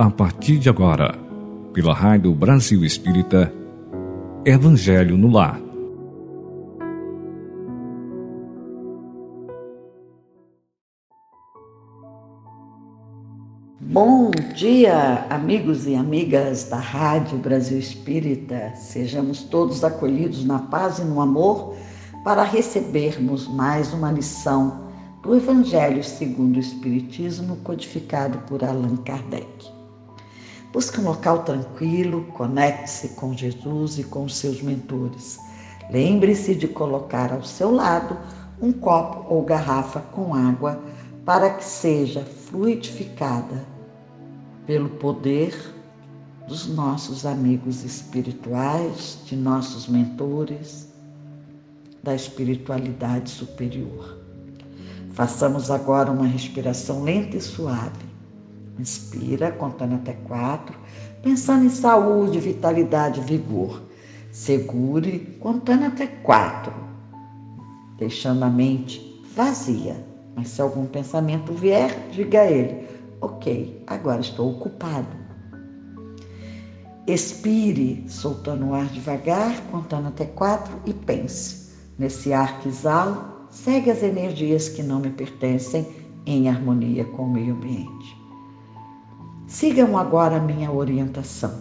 a partir de agora, pela Rádio Brasil Espírita, Evangelho no Lar. Bom dia, amigos e amigas da Rádio Brasil Espírita. Sejamos todos acolhidos na paz e no amor para recebermos mais uma lição do Evangelho segundo o Espiritismo, codificado por Allan Kardec. Busque um local tranquilo, conecte-se com Jesus e com seus mentores. Lembre-se de colocar ao seu lado um copo ou garrafa com água para que seja fluidificada pelo poder dos nossos amigos espirituais, de nossos mentores, da espiritualidade superior. Façamos agora uma respiração lenta e suave. Inspira, contando até quatro, pensando em saúde, vitalidade vigor. Segure, contando até quatro, deixando a mente vazia. Mas se algum pensamento vier, diga a ele: Ok, agora estou ocupado. Expire, soltando o ar devagar, contando até quatro e pense. Nesse ar que exalo, segue as energias que não me pertencem em harmonia com o meio ambiente. Sigam agora a minha orientação.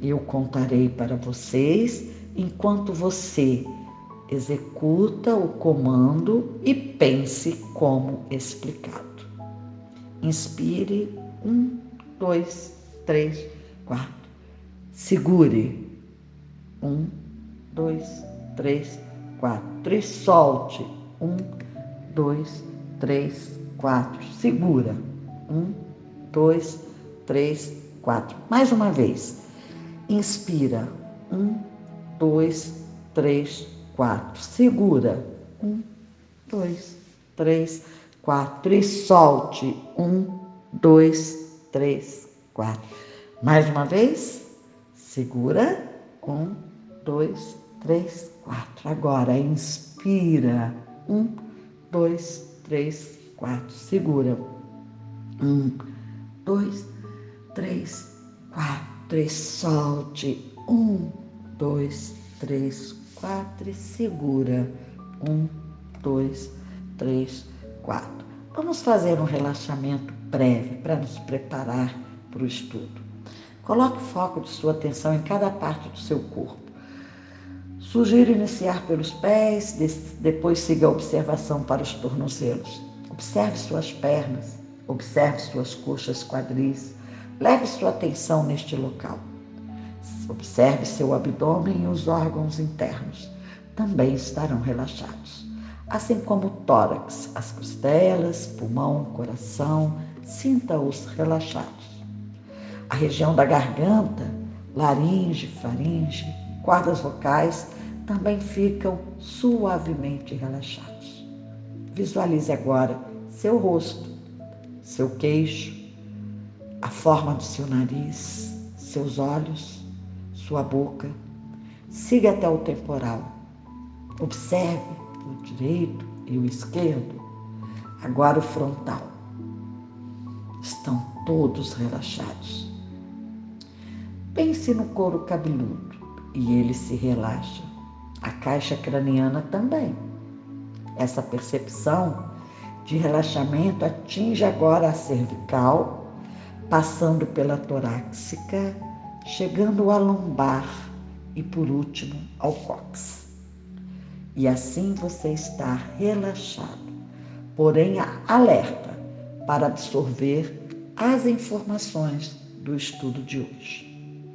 Eu contarei para vocês enquanto você executa o comando e pense como explicado. Inspire, um, dois, três, quatro. Segure, um, dois, três, quatro. E solte, um, dois, três, quatro. Segura. Um, dois, três, quatro. Mais uma vez. Inspira. Um, dois, três, quatro. Segura. Um, dois, três, quatro. E solte. Um, dois, três, quatro. Mais uma vez. Segura. Um, dois, três, quatro. Agora inspira. Um, dois, três, quatro. Segura. Um, dois, três, quatro. E solte. Um, dois, três, quatro. E segura. Um, dois, três, quatro. Vamos fazer um relaxamento breve para nos preparar para o estudo. Coloque o foco de sua atenção em cada parte do seu corpo. Sugiro iniciar pelos pés, depois siga a observação para os tornozelos. Observe suas pernas, observe suas coxas quadris, leve sua atenção neste local. Observe seu abdômen e os órgãos internos. Também estarão relaxados. Assim como o tórax, as costelas, pulmão, coração, sinta-os relaxados. A região da garganta, laringe, faringe, cordas vocais também ficam suavemente relaxados. Visualize agora seu rosto, seu queixo, a forma do seu nariz, seus olhos, sua boca. Siga até o temporal. Observe o direito e o esquerdo. Agora o frontal. Estão todos relaxados. Pense no couro cabeludo e ele se relaxa a caixa craniana também. Essa percepção de relaxamento atinge agora a cervical, passando pela torácica, chegando à lombar e, por último, ao cóccix. E assim você está relaxado, porém alerta para absorver as informações do estudo de hoje.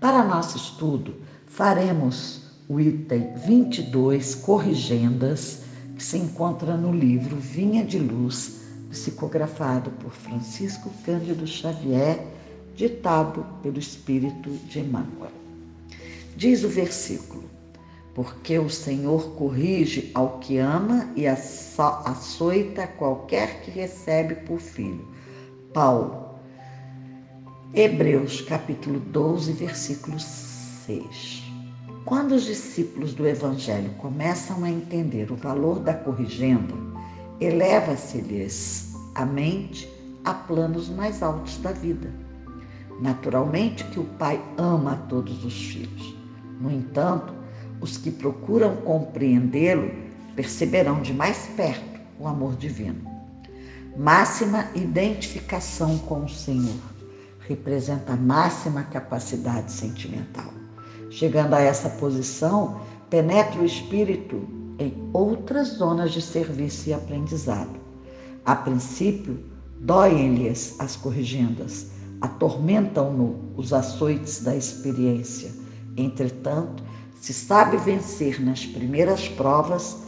Para nosso estudo, faremos o item 22, Corrigendas, que se encontra no livro Vinha de Luz, psicografado por Francisco Cândido Xavier, ditado pelo Espírito de Emmanuel. Diz o versículo: Porque o Senhor corrige ao que ama e açoita qualquer que recebe por filho. Paulo. Hebreus capítulo 12, versículo 6. Quando os discípulos do Evangelho começam a entender o valor da corrigenda, eleva-se-lhes a mente a planos mais altos da vida. Naturalmente que o Pai ama a todos os filhos. No entanto, os que procuram compreendê-lo perceberão de mais perto o amor divino. Máxima identificação com o Senhor representa a máxima capacidade sentimental. Chegando a essa posição, penetra o espírito em outras zonas de serviço e aprendizado. A princípio, doem-lhes as corrigendas, atormentam-no os açoites da experiência. Entretanto, se sabe vencer nas primeiras provas,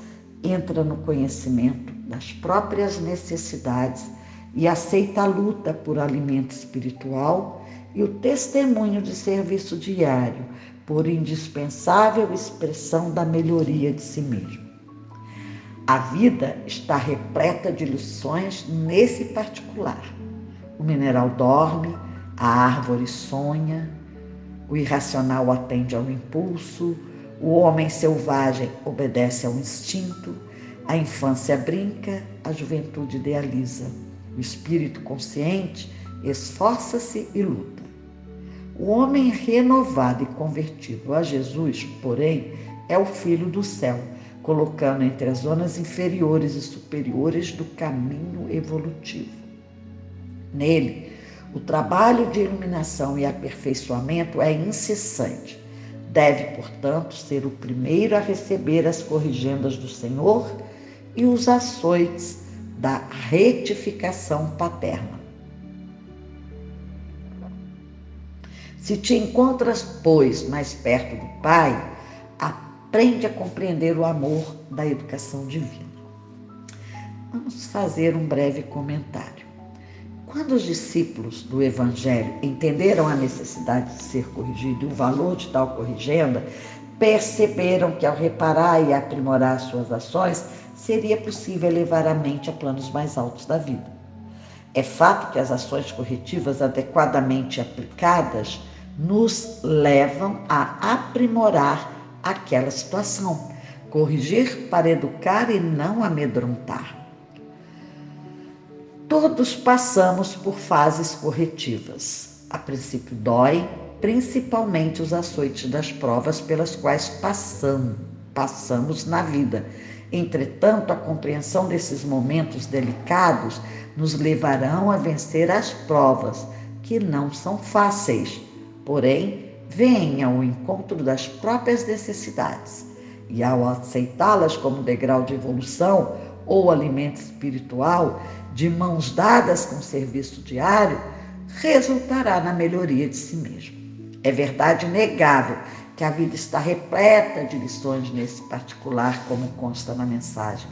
entra no conhecimento das próprias necessidades e aceita a luta por alimento espiritual e o testemunho de serviço diário por indispensável expressão da melhoria de si mesmo. A vida está repleta de lições nesse particular. O mineral dorme, a árvore sonha, o irracional atende ao impulso, o homem selvagem obedece ao instinto, a infância brinca, a juventude idealiza. O espírito consciente esforça-se e luta. O homem renovado e convertido a Jesus, porém, é o filho do céu, colocando entre as zonas inferiores e superiores do caminho evolutivo. Nele, o trabalho de iluminação e aperfeiçoamento é incessante. Deve, portanto, ser o primeiro a receber as corrigendas do Senhor e os açoites da retificação paterna. Se te encontras, pois, mais perto do Pai, aprende a compreender o amor da educação divina. Vamos fazer um breve comentário. Quando os discípulos do Evangelho entenderam a necessidade de ser corrigido e o valor de tal corrigenda, perceberam que ao reparar e aprimorar suas ações, seria possível elevar a mente a planos mais altos da vida. É fato que as ações corretivas adequadamente aplicadas nos levam a aprimorar aquela situação, corrigir para educar e não amedrontar. Todos passamos por fases corretivas. A princípio dói, principalmente os açoites das provas pelas quais passamos, passamos na vida Entretanto, a compreensão desses momentos delicados nos levarão a vencer as provas, que não são fáceis, porém, vêm ao encontro das próprias necessidades. E ao aceitá-las como degrau de evolução ou alimento espiritual, de mãos dadas com o serviço diário, resultará na melhoria de si mesmo. É verdade inegável que a vida está repleta de lições nesse particular, como consta na mensagem.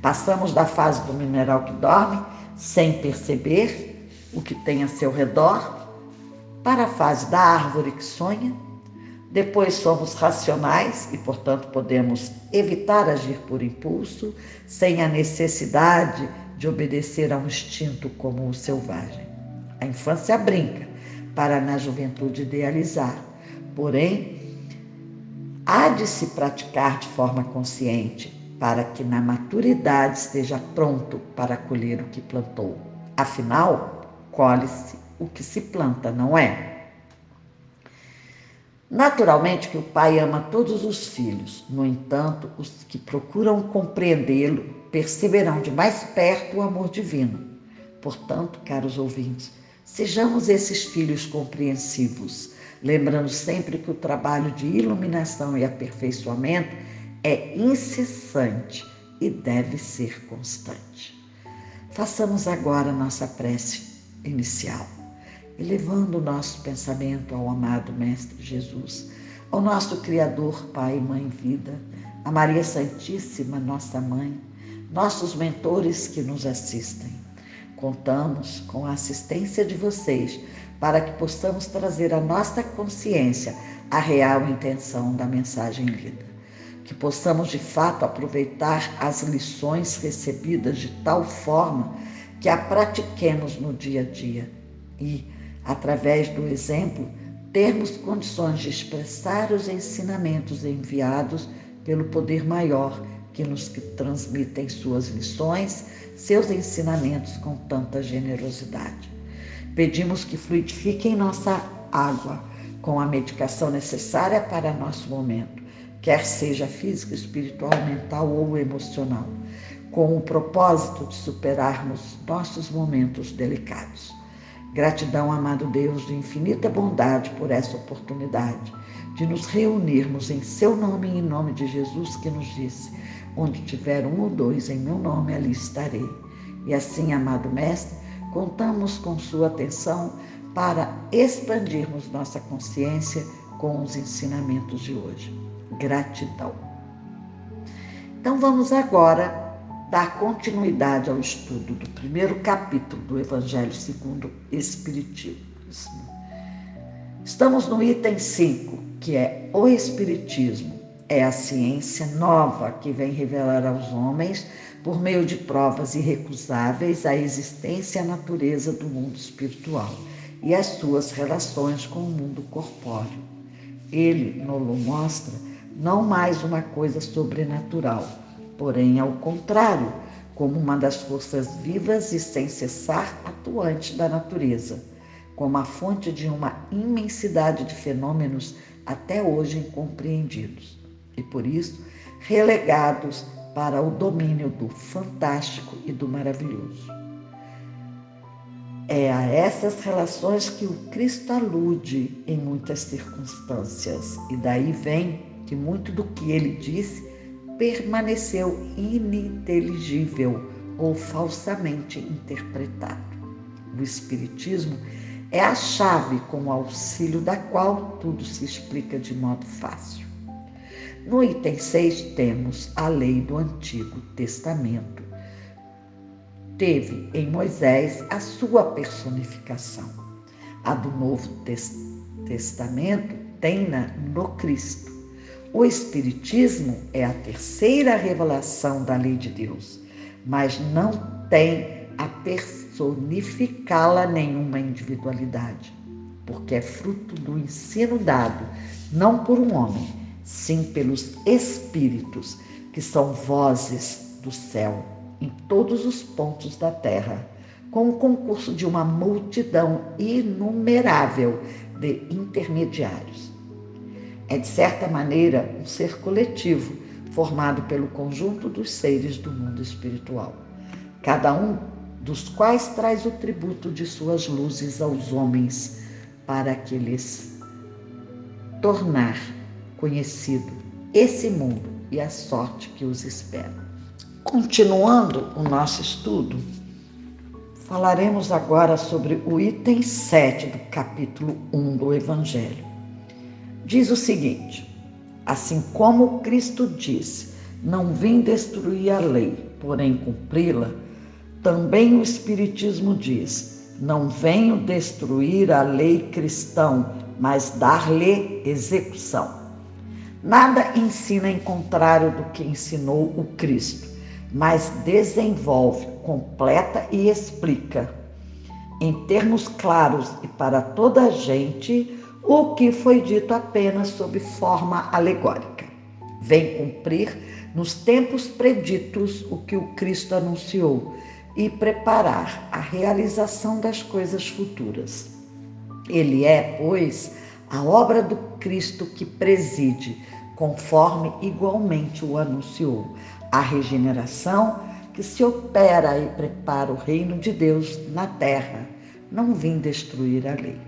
Passamos da fase do mineral que dorme, sem perceber o que tem a seu redor, para a fase da árvore que sonha. Depois somos racionais e, portanto, podemos evitar agir por impulso, sem a necessidade de obedecer a um instinto como o selvagem. A infância brinca para na juventude idealizar. Porém, há de se praticar de forma consciente, para que na maturidade esteja pronto para colher o que plantou. Afinal, colhe-se o que se planta, não é? Naturalmente que o pai ama todos os filhos, no entanto, os que procuram compreendê-lo perceberão de mais perto o amor divino. Portanto, caros ouvintes, sejamos esses filhos compreensivos lembrando sempre que o trabalho de iluminação e aperfeiçoamento é incessante e deve ser constante. Façamos agora nossa prece inicial, elevando o nosso pensamento ao amado Mestre Jesus, ao nosso Criador, Pai, Mãe, Vida, a Maria Santíssima, nossa Mãe, nossos mentores que nos assistem. Contamos com a assistência de vocês para que possamos trazer à nossa consciência a real intenção da mensagem lida. Que possamos de fato aproveitar as lições recebidas de tal forma que a pratiquemos no dia a dia e, através do exemplo, termos condições de expressar os ensinamentos enviados pelo poder maior que nos transmitem suas lições, seus ensinamentos com tanta generosidade. Pedimos que fluidifiquem nossa água com a medicação necessária para nosso momento, quer seja física, espiritual, mental ou emocional, com o propósito de superarmos nossos momentos delicados. Gratidão, amado Deus, de infinita bondade por essa oportunidade de nos reunirmos em seu nome e em nome de Jesus que nos disse: onde tiver um ou dois em meu nome, ali estarei. E assim, amado Mestre, contamos com sua atenção para expandirmos nossa consciência com os ensinamentos de hoje. Gratidão. Então vamos agora dar continuidade ao estudo do primeiro capítulo do Evangelho segundo Espiritismo. Estamos no item 5, que é o Espiritismo. É a ciência nova que vem revelar aos homens por meio de provas irrecusáveis, a existência e a natureza do mundo espiritual e as suas relações com o mundo corpóreo. Ele nos mostra não mais uma coisa sobrenatural, porém, ao contrário, como uma das forças vivas e sem cessar atuantes da natureza, como a fonte de uma imensidade de fenômenos até hoje incompreendidos e, por isso, relegados para o domínio do fantástico e do maravilhoso. É a essas relações que o Cristo alude em muitas circunstâncias, e daí vem que muito do que ele disse permaneceu ininteligível ou falsamente interpretado. O Espiritismo é a chave com o auxílio da qual tudo se explica de modo fácil. No item 6 temos a lei do Antigo Testamento. Teve em Moisés a sua personificação. A do Novo Testamento tem-na no Cristo. O Espiritismo é a terceira revelação da lei de Deus, mas não tem a personificá-la nenhuma individualidade, porque é fruto do ensino dado não por um homem, sim pelos espíritos, que são vozes do céu em todos os pontos da terra, com o concurso de uma multidão inumerável de intermediários. É, de certa maneira, um ser coletivo formado pelo conjunto dos seres do mundo espiritual, cada um dos quais traz o tributo de suas luzes aos homens para que lhes tornar conhecido esse mundo e a sorte que os espera. Continuando o nosso estudo, falaremos agora sobre o item 7 do capítulo 1 do Evangelho. Diz o seguinte: Assim como Cristo disse, não vim destruir a lei, porém cumpri-la, também o Espiritismo diz, não venho destruir a lei cristã, mas dar-lhe execução. Nada ensina em contrário do que ensinou o Cristo, mas desenvolve, completa e explica, em termos claros e para toda a gente, o que foi dito apenas sob forma alegórica. Vem cumprir nos tempos preditos o que o Cristo anunciou e preparar a realização das coisas futuras. Ele é, pois, a obra do Cristo que preside conforme igualmente o anunciou, a regeneração que se opera e prepara o reino de Deus na terra. Não vim destruir a lei.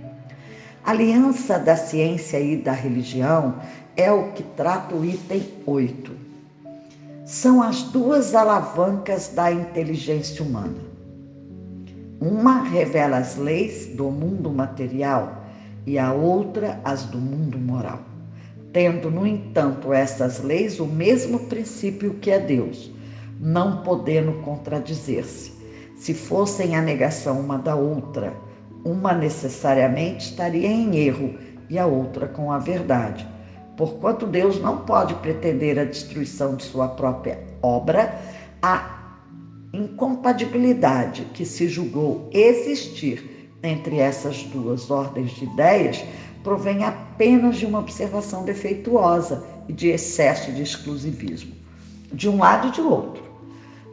A aliança da ciência e da religião é o que trata o item 8. São as duas alavancas da inteligência humana. Uma revela as leis do mundo material e a outra as do mundo moral tendo, no entanto, essas leis o mesmo princípio que é Deus, não podendo contradizer-se. Se fossem a negação uma da outra, uma necessariamente estaria em erro e a outra com a verdade. Porquanto Deus não pode pretender a destruição de sua própria obra, a incompatibilidade que se julgou existir entre essas duas ordens de ideias provém apenas de uma observação defeituosa e de excesso de exclusivismo. de um lado e de outro.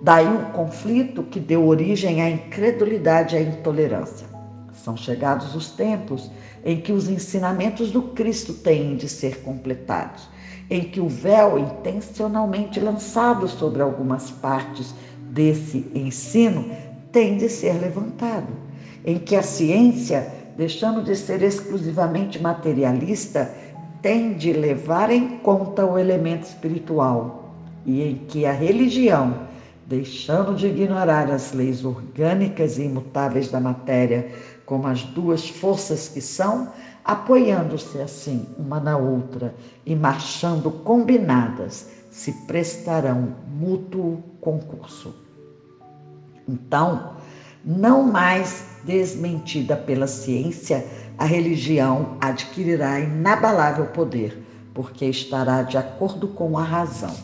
Daí um conflito que deu origem à incredulidade e à intolerância. São chegados os tempos em que os ensinamentos do Cristo têm de ser completados, em que o véu intencionalmente lançado sobre algumas partes desse ensino tem de ser levantado, em que a ciência, deixando de ser exclusivamente materialista, tem de levar em conta o elemento espiritual, e em que a religião, deixando de ignorar as leis orgânicas e imutáveis da matéria, como as duas forças que são, apoiando-se assim uma na outra e marchando combinadas, se prestarão mútuo concurso. Então, não mais desmentida pela ciência, a religião adquirirá inabalável poder, porque estará de acordo com a razão.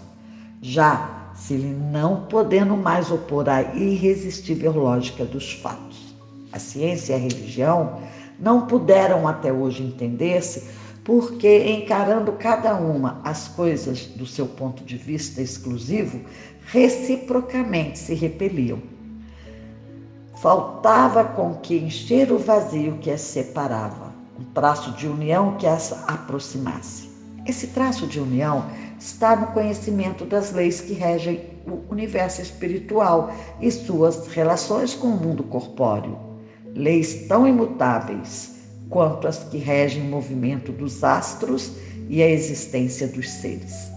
Já se lhe não podendo mais opor à irresistível lógica dos fatos. A ciência e a religião não puderam até hoje entender-se porque, encarando cada uma as coisas do seu ponto de vista exclusivo, reciprocamente se repeliam. Faltava com que encher o vazio que as separava, um traço de união que as aproximasse. Esse traço de união está no conhecimento das leis que regem o universo espiritual e suas relações com o mundo corpóreo leis tão imutáveis quanto as que regem o movimento dos astros e a existência dos seres.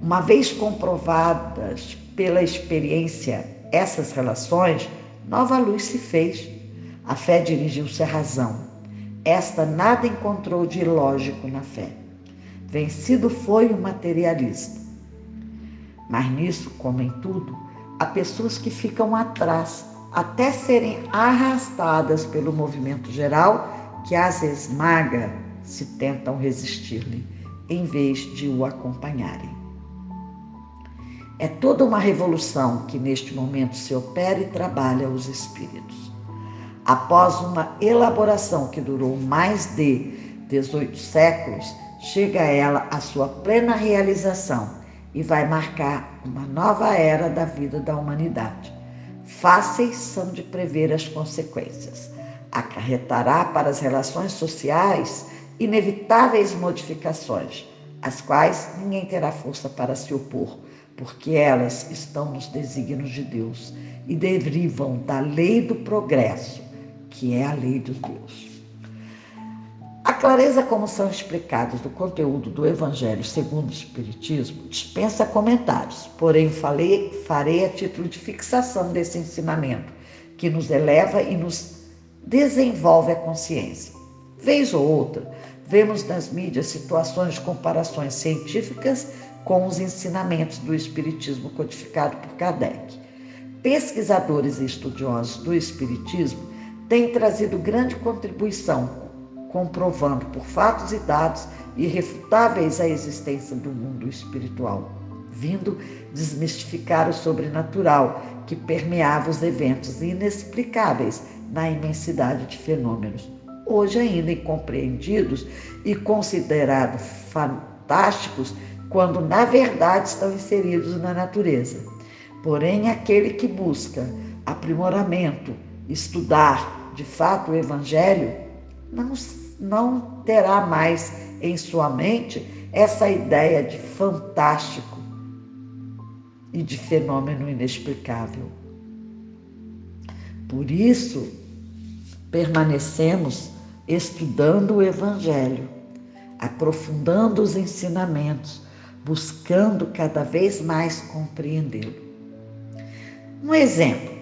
Uma vez comprovadas pela experiência essas relações, nova luz se fez. A fé dirigiu-se à razão. Esta nada encontrou de ilógico na fé. Vencido foi o materialista. Mas nisso, como em tudo, há pessoas que ficam atrás até serem arrastadas pelo movimento geral que as esmaga se tentam resistir-lhe, em vez de o acompanharem. É toda uma revolução que neste momento se opera e trabalha os espíritos. Após uma elaboração que durou mais de 18 séculos, chega ela à sua plena realização e vai marcar uma nova era da vida da humanidade fáceis são de prever as consequências. Acarretará para as relações sociais inevitáveis modificações, às quais ninguém terá força para se opor, porque elas estão nos desígnios de Deus e derivam da lei do progresso, que é a lei de Deus. Clareza como são explicados do conteúdo do Evangelho segundo o Espiritismo dispensa comentários, porém falei, farei a título de fixação desse ensinamento, que nos eleva e nos desenvolve a consciência. Vez ou outra, vemos nas mídias situações de comparações científicas com os ensinamentos do Espiritismo codificado por Kardec. Pesquisadores e estudiosos do Espiritismo têm trazido grande contribuição comprovando por fatos e dados irrefutáveis a existência do mundo espiritual, vindo desmistificar o sobrenatural que permeava os eventos inexplicáveis na imensidade de fenômenos, hoje ainda incompreendidos e considerados fantásticos quando na verdade estão inseridos na natureza. Porém, aquele que busca aprimoramento, estudar de fato o Evangelho, não, não terá mais em sua mente essa ideia de fantástico e de fenômeno inexplicável. Por isso, permanecemos estudando o Evangelho, aprofundando os ensinamentos, buscando cada vez mais compreendê-lo. Um exemplo: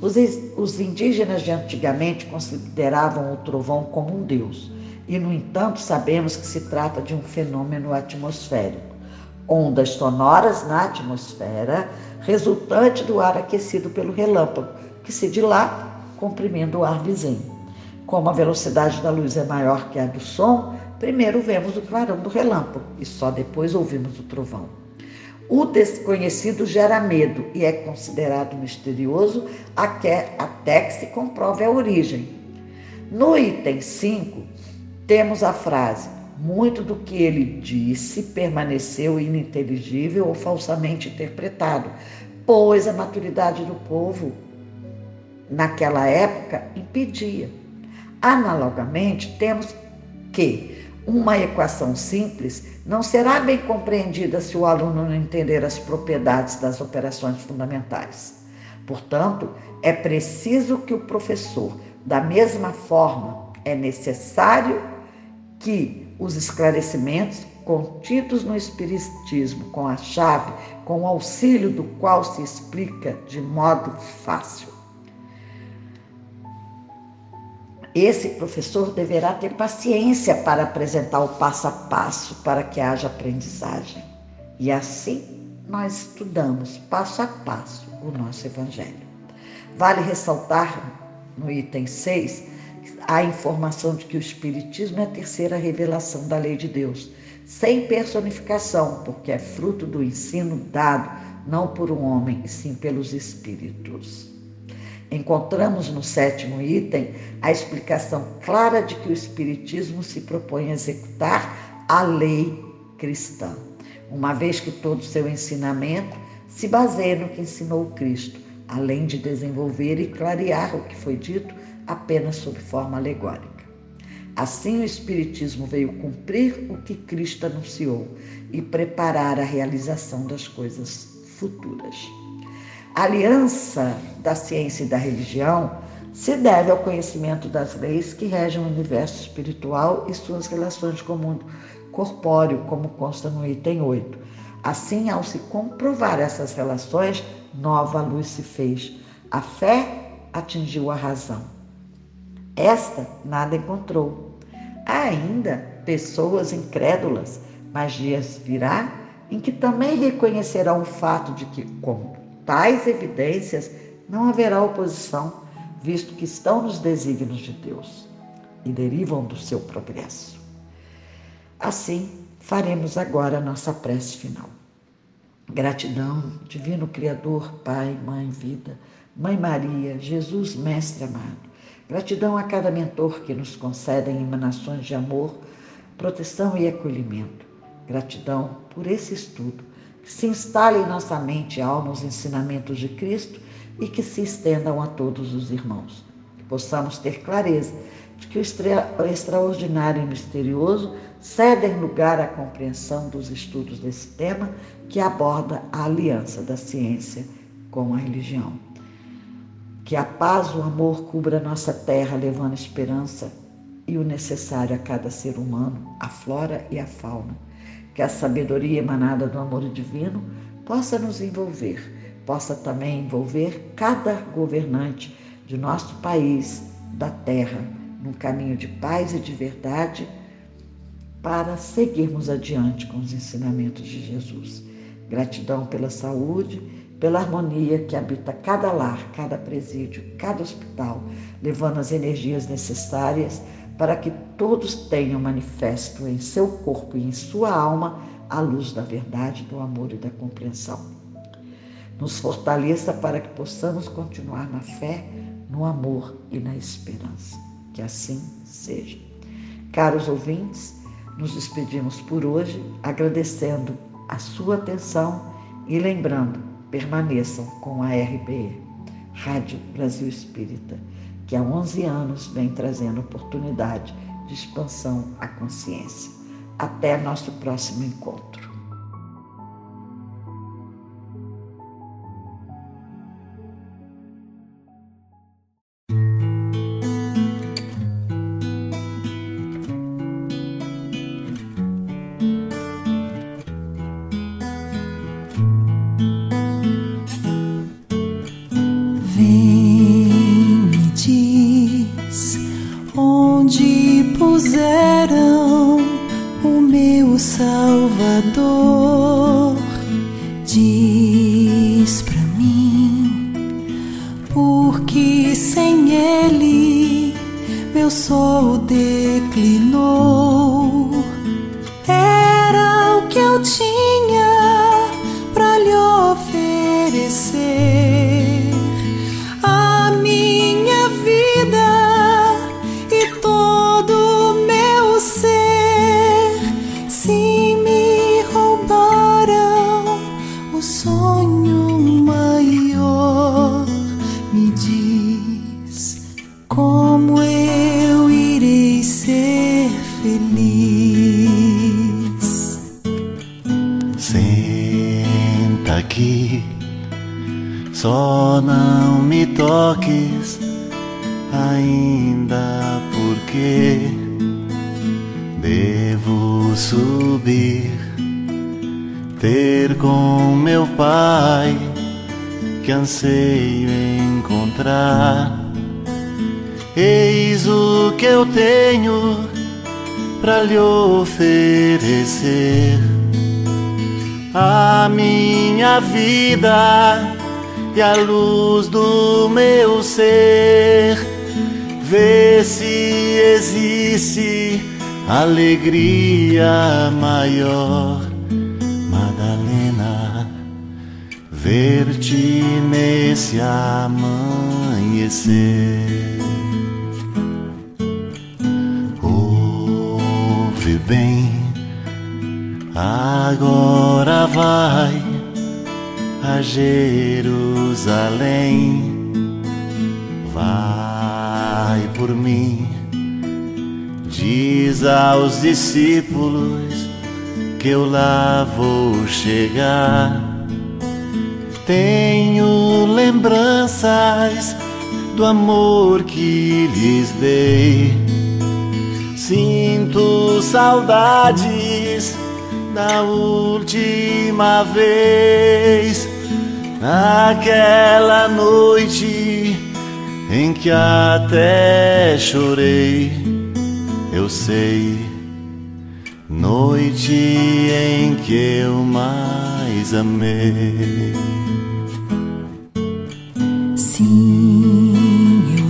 os, indígenas de antigamente consideravam o trovão como um deus, e, no entanto, sabemos que se trata de um fenômeno atmosférico ondas sonoras na atmosfera, resultante do ar aquecido pelo relâmpago, que se dilata, comprimindo o ar vizinho. Como a velocidade da luz é maior que a do som, primeiro vemos o clarão do relâmpago e só depois ouvimos o trovão. O desconhecido gera medo e é considerado misterioso até que se comprove a origem. No item 5, temos a frase: muito do que ele disse permaneceu ininteligível ou falsamente interpretado, pois a maturidade do povo naquela época impedia. Analogamente, temos que uma equação simples não será bem compreendida se o aluno não entender as propriedades das operações fundamentais. Portanto, é preciso que o professor, da mesma forma, é necessário que os esclarecimentos contidos no Espiritismo, com a chave, com o auxílio do qual se explica de modo fácil. Esse professor deverá ter paciência para apresentar o passo a passo para que haja aprendizagem. E assim nós estudamos passo a passo o nosso Evangelho. Vale ressaltar no item 6 a informação de que o Espiritismo é a terceira revelação da lei de Deus, sem personificação, porque é fruto do ensino dado não por um homem, e sim pelos Espíritos. Encontramos no sétimo item a explicação clara de que o Espiritismo se propõe a executar a lei cristã, uma vez que todo o seu ensinamento se baseia no que ensinou Cristo, além de desenvolver e clarear o que foi dito apenas sob forma alegórica. Assim, o Espiritismo veio cumprir o que Cristo anunciou e preparar a realização das coisas futuras. A aliança da ciência e da religião se deve ao conhecimento das leis que regem o universo espiritual e suas relações com o mundo corpóreo, como consta no item 8. Assim, ao se comprovar essas relações, nova luz se fez. A fé atingiu a razão. Esta nada encontrou. Há ainda pessoas incrédulas, mas dias virá em que também reconhecerão o fato de que, com tais evidências, não haverá oposição, visto que estão nos desígnios de Deus e derivam do seu progresso. Assim, faremos agora a nossa prece final. Gratidão, Divino Criador, Pai, Mãe, Vida, Mãe Maria, Jesus, Mestre amado Gratidão a cada mentor que nos concedem emanações de amor, proteção e acolhimento. Gratidão por esse estudo, que se instale em nossa mente e alma os ensinamentos de Cristo e que se estendam a todos os irmãos. Que possamos ter clareza de que o extraordinário e misterioso cedem lugar à compreensão dos estudos desse tema que aborda a aliança da ciência com a religião. Que a paz, o amor cubra nossa terra, levando esperança e o necessário a cada ser humano, a flora e a fauna. Que a sabedoria emanada do amor divino possa nos envolver, possa também envolver cada governante de nosso país, da terra, num caminho de paz e de verdade, para seguirmos adiante com os ensinamentos de Jesus. Gratidão pela saúde pela harmonia que habita cada lar, cada presídio, cada hospital, levando as energias necessárias para que todos tenham manifesto em seu corpo e em sua alma a luz da verdade, do amor e da compreensão. Nos fortaleça para que possamos continuar na fé, no amor e na esperança. Que assim seja. Caros ouvintes, nos despedimos por hoje agradecendo a sua atenção e lembrando permaneçam com a RBE, Rádio Brasil Espírita, que há 11 anos vem trazendo oportunidade de expansão à consciência. Até nosso próximo encontro. Anseio encontrar. Eis o que eu tenho para lhe oferecer a minha vida e a luz do meu ser. Vê se existe alegria maior, ver-te nesse amanhecer. Ouve bem, agora vai a Jerusalém. Vai por mim, diz aos discípulos que eu lá vou chegar. Tenho lembranças do amor que lhes dei. Sinto saudades da última vez, naquela noite em que até chorei, eu sei, noite em que eu mais amei.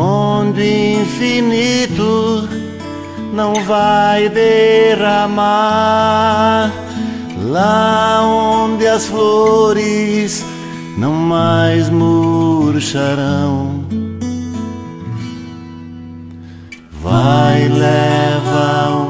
onde o infinito não vai derramar. Lá onde as flores não mais murcharão. Vai, leva